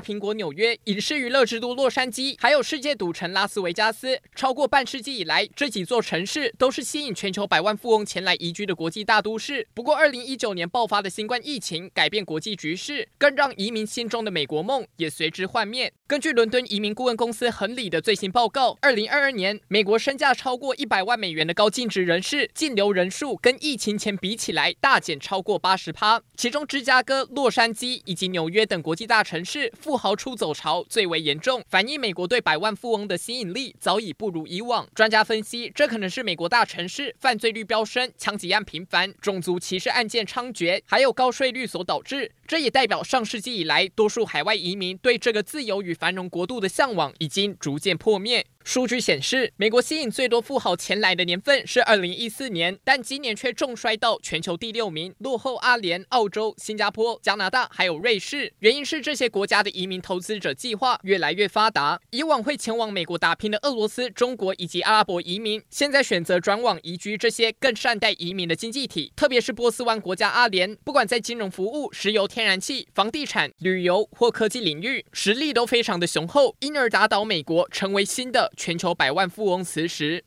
苹果纽约、影视娱乐之都洛杉矶，还有世界赌城拉斯维加斯，超过半世纪以来，这几座城市都是吸引全球百万富翁前来移居的国际大都市。不过，二零一九年爆发的新冠疫情改变国际局势，更让移民心中的美国梦也随之幻灭。根据伦敦移民顾问公司亨利的最新报告，二零二二年，美国身价超过一百万美元的高净值人士净流人数跟疫情前比起来大减超过八十趴，其中芝加哥、洛杉矶以及纽约等国际大城市。富豪出走潮最为严重，反映美国对百万富翁的吸引力早已不如以往。专家分析，这可能是美国大城市犯罪率飙升、枪击案频繁、种族歧视案件猖獗，还有高税率所导致。这也代表上世纪以来，多数海外移民对这个自由与繁荣国度的向往已经逐渐破灭。数据显示，美国吸引最多富豪前来的年份是二零一四年，但今年却重摔到全球第六名，落后阿联、澳洲、新加坡、加拿大还有瑞士。原因是这些国家的移民投资者计划越来越发达，以往会前往美国打拼的俄罗斯、中国以及阿拉伯移民，现在选择转往移居这些更善待移民的经济体，特别是波斯湾国家阿联，不管在金融服务、石油、天然气、房地产、旅游或科技领域，实力都非常的雄厚，因而打倒美国，成为新的。全球百万富翁磁石。